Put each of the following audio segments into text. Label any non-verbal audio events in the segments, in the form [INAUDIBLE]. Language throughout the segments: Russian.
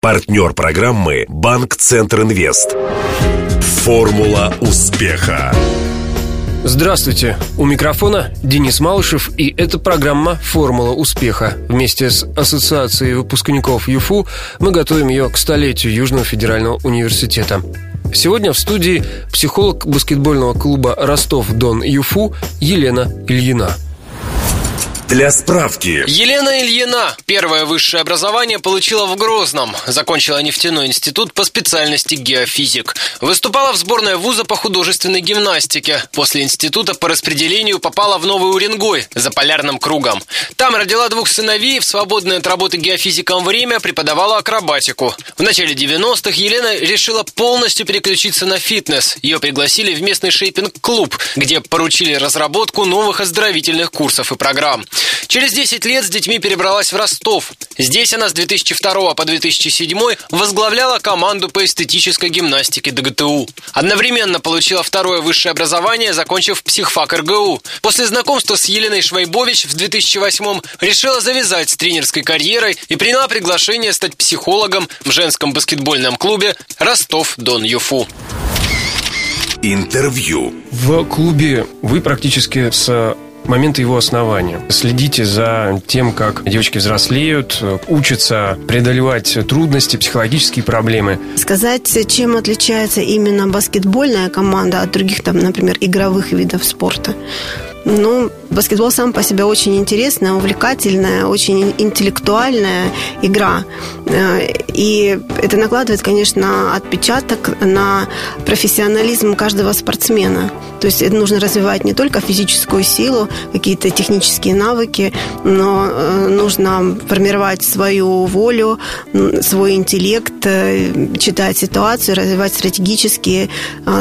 Партнер программы «Банк Центр Инвест». Формула успеха. Здравствуйте! У микрофона Денис Малышев, и это программа «Формула успеха». Вместе с Ассоциацией выпускников ЮФУ мы готовим ее к столетию Южного федерального университета. Сегодня в студии психолог баскетбольного клуба «Ростов-Дон ЮФУ» Елена Ильина – для справки. Елена Ильина первое высшее образование получила в Грозном. Закончила нефтяной институт по специальности геофизик. Выступала в сборной вуза по художественной гимнастике. После института по распределению попала в Новый Уренгой за полярным кругом. Там родила двух сыновей, в свободное от работы геофизиком время преподавала акробатику. В начале 90-х Елена решила полностью переключиться на фитнес. Ее пригласили в местный шейпинг-клуб, где поручили разработку новых оздоровительных курсов и программ. Через 10 лет с детьми перебралась в Ростов. Здесь она с 2002 по 2007 возглавляла команду по эстетической гимнастике ДГТУ. Одновременно получила второе высшее образование, закончив психфак РГУ. После знакомства с Еленой Швайбович в 2008 решила завязать с тренерской карьерой и приняла приглашение стать психологом в женском баскетбольном клубе «Ростов-Дон Юфу». Интервью. В клубе вы практически с момента его основания. Следите за тем, как девочки взрослеют, учатся преодолевать трудности, психологические проблемы. Сказать, чем отличается именно баскетбольная команда от других, там, например, игровых видов спорта. Ну, баскетбол сам по себе очень интересная, увлекательная, очень интеллектуальная игра. Э, и это накладывает, конечно, отпечаток на профессионализм каждого спортсмена. То есть нужно развивать не только физическую силу, какие-то технические навыки, но э, нужно формировать свою волю, свой интеллект, э, читать ситуацию, развивать стратегические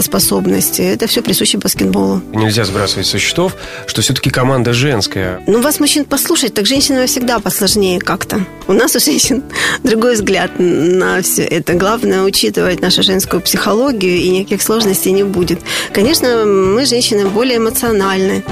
способности. Это все присуще баскетболу. Нельзя сбрасывать со счетов что все-таки команда женская. Ну, вас мужчин послушать, так женщинам всегда посложнее как-то. У нас у женщин [LAUGHS] другой взгляд на все это. Главное учитывать нашу женскую психологию, и никаких сложностей не будет. Конечно, мы, женщины, более эмоциональны,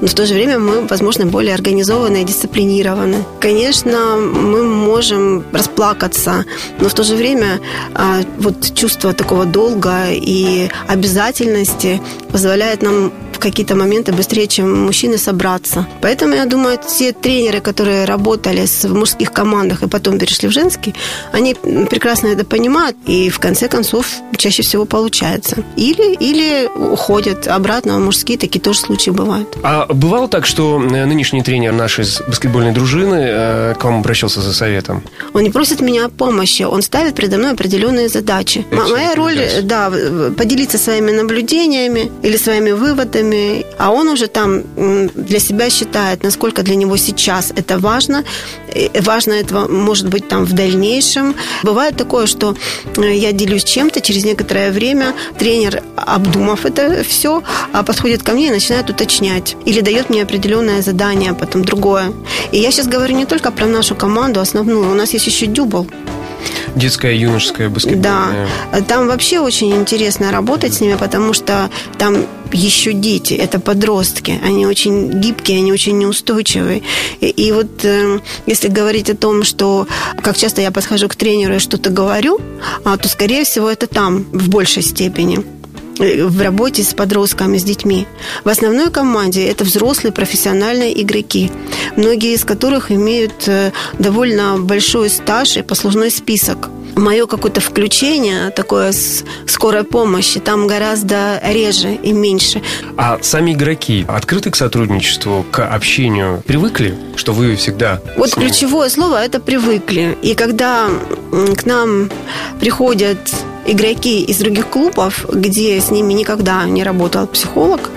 но в то же время мы, возможно, более организованы и дисциплинированы. Конечно, мы можем расплакаться, но в то же время а, вот чувство такого долга и обязательности позволяет нам в какие-то моменты быстрее, чем мужчины, собраться. Поэтому, я думаю, те тренеры, которые работали в мужских командах и потом перешли в женские, они прекрасно это понимают, и в конце концов чаще всего получается. Или, или уходят обратно, а мужские такие тоже случаи бывают. А бывало так, что э, нынешний тренер нашей баскетбольной дружины э, к вам обращался за советом? Он не просит меня о помощи, он ставит передо мной определенные задачи. Это Моя роль, да, поделиться своими наблюдениями или своими выводами, родителями, а он уже там для себя считает, насколько для него сейчас это важно. Важно это может быть там в дальнейшем. Бывает такое, что э, я делюсь чем-то, через некоторое время тренер, обдумав это все, а подходит ко мне и начинает уточнять. Или дает мне определенное задание, потом другое. И я сейчас говорю не только про нашу команду основную, у нас есть еще дюбл детская, юношеская баскетбольная. Да, там вообще очень интересно работать с ними, потому что там еще дети, это подростки, они очень гибкие, они очень неустойчивые. И, и вот э, если говорить о том, что как часто я подхожу к тренеру и что-то говорю, а, то, скорее всего, это там в большей степени в работе с подростками, с детьми. В основной команде это взрослые профессиональные игроки, многие из которых имеют э, довольно большой стаж и послужной список мое какое-то включение такое с скорой помощи там гораздо реже и меньше. А сами игроки открыты к сотрудничеству, к общению? Привыкли, что вы всегда... Вот ключевое слово – это «привыкли». И когда к нам приходят игроки из других клубов, где с ними никогда не работал психолог.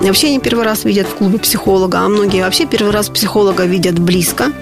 Вообще они первый раз видят в клубе психолога, а многие вообще первый раз психолога видят близко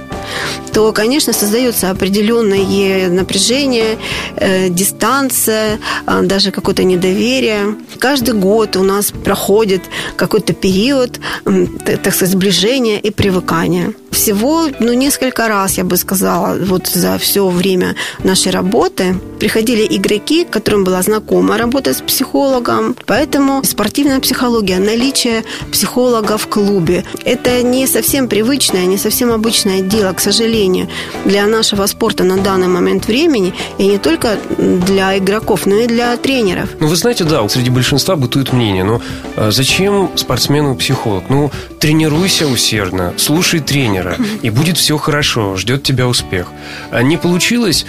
то, конечно, создается определенное напряжение, э, дистанция, э, даже какое-то недоверие. Каждый год у нас проходит какой-то период, э, так сказать, сближения и привыкания. Всего, ну, несколько раз, я бы сказала, вот за все время нашей работы приходили игроки, которым была знакома работа с психологом, поэтому спортивная психология, наличие психолога в клубе, это не совсем привычное, не совсем обычное дело, к сожалению, для нашего спорта на данный момент времени, и не только для игроков, но и для тренеров. Ну, вы знаете, да, среди большинства бытует мнение, но а зачем спортсмену психолог? Ну, тренируйся усердно, слушай тренера, и будет все хорошо, ждет тебя успех. А не получилось,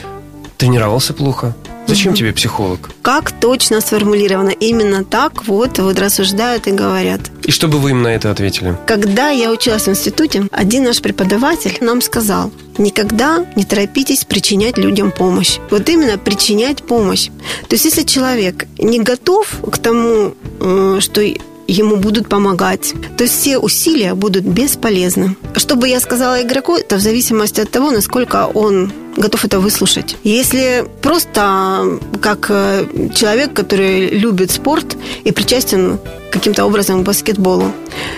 тренировался плохо. Зачем тебе психолог? Как точно сформулировано? Именно так вот, вот рассуждают и говорят. И что бы вы им на это ответили? Когда я училась в институте, один наш преподаватель нам сказал, никогда не торопитесь причинять людям помощь. Вот именно причинять помощь. То есть, если человек не готов к тому, э, что ему будут помогать. То есть все усилия будут бесполезны. Что бы я сказала игроку, это в зависимости от того, насколько он готов это выслушать. Если просто как э, человек, который любит спорт и причастен каким-то образом к баскетболу,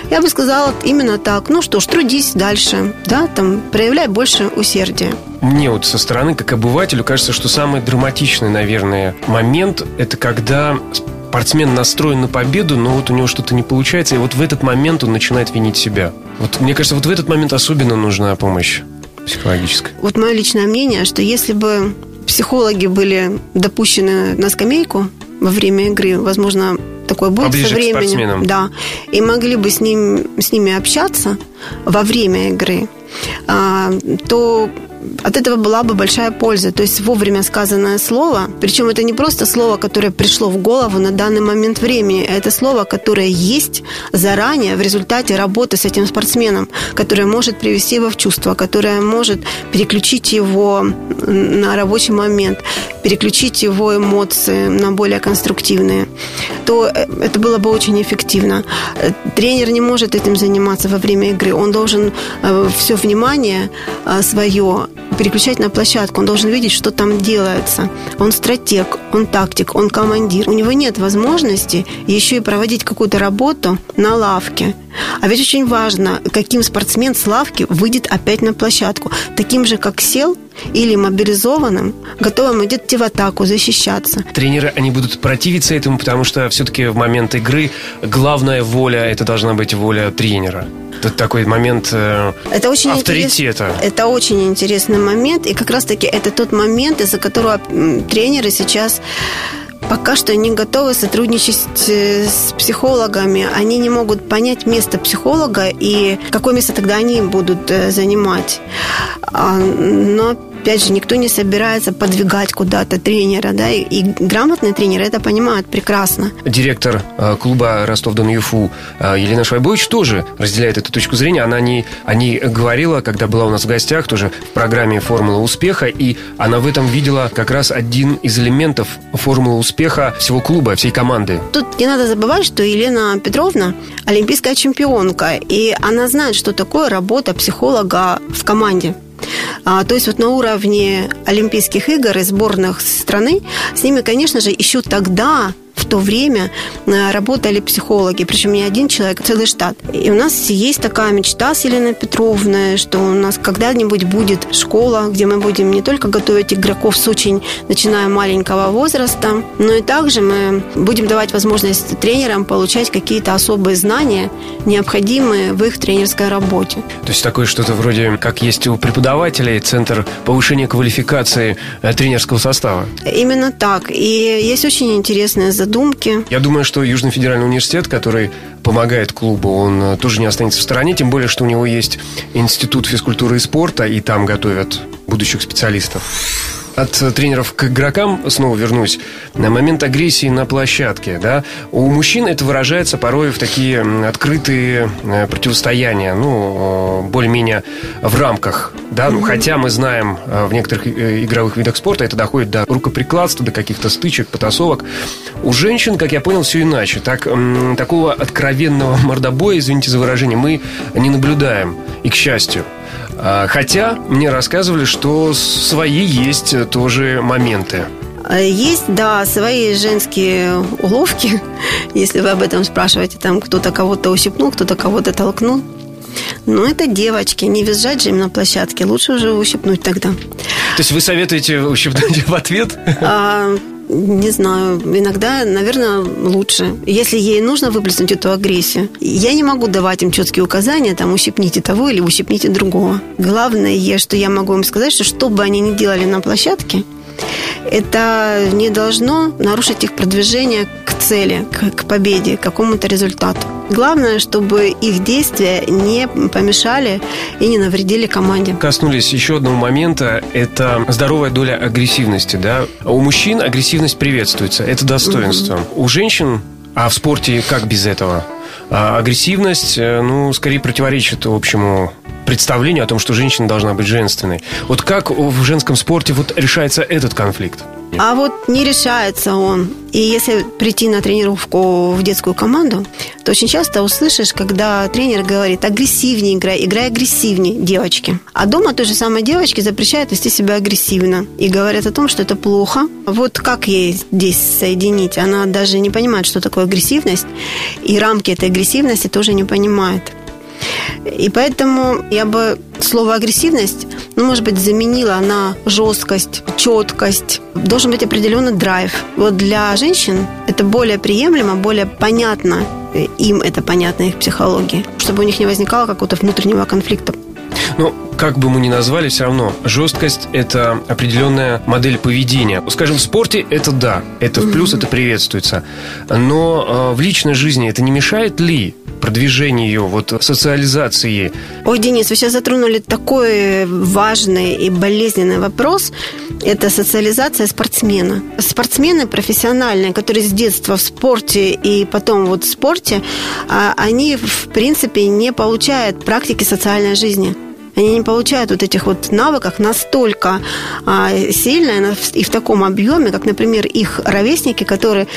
я бы сказала именно так. Ну что ж, трудись дальше, да, там, проявляй больше усердия. Мне вот со стороны, как обывателю, кажется, что самый драматичный, наверное, момент – это когда спортсмен настроен на победу, но вот у него что-то не получается, и вот в этот момент он начинает винить себя. Вот мне кажется, вот в этот момент особенно нужна помощь психологическая. Вот мое личное мнение, что если бы психологи были допущены на скамейку во время игры, возможно, такое будет Поближе со временем. Да. И могли бы с, ним, с ними общаться во время игры, а, то от этого была бы большая польза. То есть вовремя сказанное слово, причем это не просто слово, которое пришло в голову на данный момент времени, это слово, которое есть заранее в результате работы с этим спортсменом, которое может привести его в чувство, которое может переключить его на рабочий момент, переключить его эмоции на более конструктивные, то э, это было бы очень эффективно. Э, тренер не может этим заниматься во время игры. Он должен э, все внимание свое переключать на площадку. Он должен видеть, что там делается. Он стратег, он тактик, он командир. У него нет возможности еще и проводить какую-то работу на лавке. А ведь очень важно, каким спортсмен с лавки выйдет опять на площадку. Таким же, как сел, или мобилизованным, готовым идти в атаку, защищаться. Тренеры, они будут противиться этому, потому что все-таки в момент игры главная воля, это должна быть воля тренера. Тут такой момент э, это очень авторитета. Интерес, это очень интересный момент, и как раз-таки это тот момент, из-за которого тренеры сейчас пока что не готовы сотрудничать э, с психологами. Они не могут понять место психолога и какое место тогда они будут э, занимать. А, но опять же, никто не собирается подвигать куда-то тренера, да, и, и грамотные тренеры это понимают прекрасно. Директор э, клуба Ростов-Дон-Юфу э, Елена Швайбович тоже разделяет эту точку зрения. Она не, не говорила, когда была у нас в гостях, тоже в программе «Формула успеха», и она в этом видела как раз один из элементов формулы успеха всего клуба, всей команды. Тут не надо забывать, что Елена Петровна олимпийская чемпионка, и она знает, что такое работа психолога в команде. А, то есть вот на уровне Олимпийских игр и сборных страны с ними, конечно же, еще тогда в то время э, работали психологи, причем не один человек, а целый штат. И у нас есть такая мечта с Еленой Петровной, что у нас когда-нибудь будет школа, где мы будем не только готовить игроков с очень, начиная маленького возраста, но и также мы будем давать возможность тренерам получать какие-то особые знания, необходимые в их тренерской работе. То есть такое что-то вроде, как есть у преподавателей, центр повышения квалификации э, тренерского состава? Именно так. И есть очень интересная задача задумки. Я думаю, что Южный федеральный университет, который помогает клубу, он э, тоже не останется в стороне, тем более, что у него есть институт физкультуры и спорта, и там готовят будущих специалистов от э, тренеров к игрокам снова вернусь. На момент агрессии на площадке, да, у мужчин это выражается порой в такие открытые э, противостояния, ну, более-менее в рамках, да, ну, хотя мы знаем э, в некоторых игровых видах спорта это доходит до рукоприкладства, до каких-то стычек, потасовок. У женщин, как я понял, все иначе. Так, такого откровенного мордобоя, извините за выражение, мы не наблюдаем. И к счастью. А, хотя мне рассказывали, что свои есть тоже моменты. Есть, да, свои женские уловки, [LAUGHS] если вы об этом спрашиваете. Там кто-то кого-то ущипнул, кто-то кого-то толкнул. Ну, это девочки, не визжать же им на площадке, лучше уже ущипнуть тогда. То есть вы советуете ущипнуть [LAUGHS] в ответ? А, не знаю, иногда, наверное, лучше. Если ей нужно выплеснуть эту агрессию, я не могу давать им четкие указания, там, ущипните того или ущипните другого. Главное, что я могу им сказать, что что бы они ни делали на площадке, это не должно нарушить их продвижение к цели, к, победе, к какому-то результату. Главное, чтобы их действия не помешали и не навредили команде. Коснулись еще одного момента, это здоровая доля агрессивности. Да? У мужчин агрессивность приветствуется, это достоинство. Угу. У женщин, а в спорте как без этого? А агрессивность, э, ну, скорее противоречит общему представлению о том, что женщина должна быть женственной. Вот как в женском спорте вот решается этот конфликт? А вот не решается он. И если прийти на тренировку в детскую команду, то очень часто услышишь, когда тренер говорит агрессивнее играй, играй агрессивнее, девочки. А дома той же самой девочке запрещают вести себя агрессивно. И говорят о том, что это плохо. Вот как ей здесь соединить? Она даже не понимает, что такое агрессивность. И рамки этой агрессивности тоже не понимает. И поэтому я бы слово агрессивность, ну, может быть, заменила на жесткость, четкость. Должен быть определенный драйв. Вот для женщин это более приемлемо, более понятно им это понятно, их психологии, чтобы у них не возникало какого-то внутреннего конфликта. Ну, как бы мы ни назвали, все равно жесткость – это определенная модель поведения. Скажем, в спорте это да, это в плюс, это приветствуется. Но э, в личной жизни это не мешает ли продвижению, вот социализации? Ой, Денис, вы сейчас затронули такой важный и болезненный вопрос. Это социализация спортсмена. Спортсмены профессиональные, которые с детства в спорте и потом вот в спорте, а, они, в принципе, не получают практики социальной жизни. Они не получают вот этих вот навыков настолько а, сильно и в таком объеме, как, например, их ровесники, которые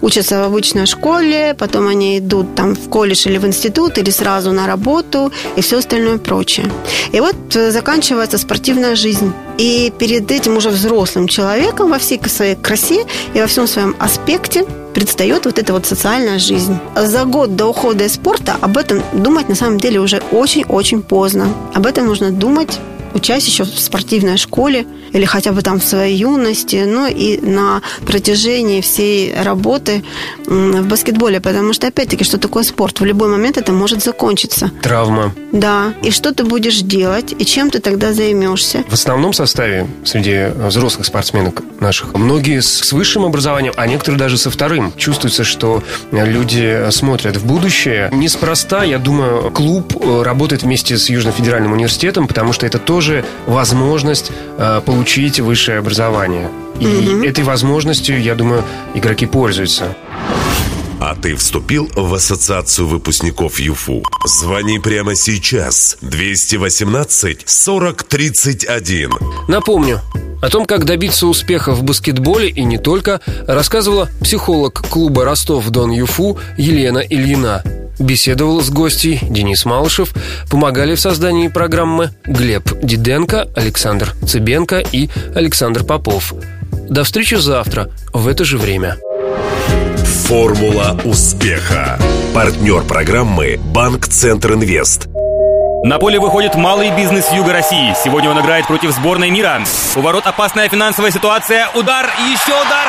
учатся в обычной школе, потом они идут там в колледж или в институт, или сразу на работу и все остальное прочее. И вот э, заканчивается спортивная жизнь. И перед этим уже взрослым человеком во всей своей красе и во всем своем аспекте предстает вот эта вот социальная жизнь. За год до ухода из спорта об этом думать на самом деле уже очень-очень поздно. Об этом нужно думать учась еще в спортивной школе или хотя бы там в своей юности, ну и на протяжении всей работы в баскетболе, потому что, опять-таки, что такое спорт? В любой момент это может закончиться. Травма. Да. И что ты будешь делать, и чем ты тогда займешься? В основном составе среди взрослых спортсменок наших многие с высшим образованием, а некоторые даже со вторым. Чувствуется, что люди смотрят в будущее. Неспроста, я думаю, клуб э, работает вместе с Южным федеральным университетом, потому что это тоже возможность э, получить высшее образование. И угу. этой возможностью, я думаю, игроки пользуются. А ты вступил в ассоциацию выпускников ЮФУ? Звони прямо сейчас. 218 40 31. Напомню, о том, как добиться успеха в баскетболе и не только, рассказывала психолог клуба Ростов-Дон Юфу Елена Ильина. Беседовал с гостей Денис Малышев, помогали в создании программы Глеб Диденко, Александр Цыбенко и Александр Попов. До встречи завтра в это же время. Формула успеха. Партнер программы Банк Центр Инвест. На поле выходит малый бизнес Юга России. Сегодня он играет против сборной мира. У ворот опасная финансовая ситуация. Удар, еще удар.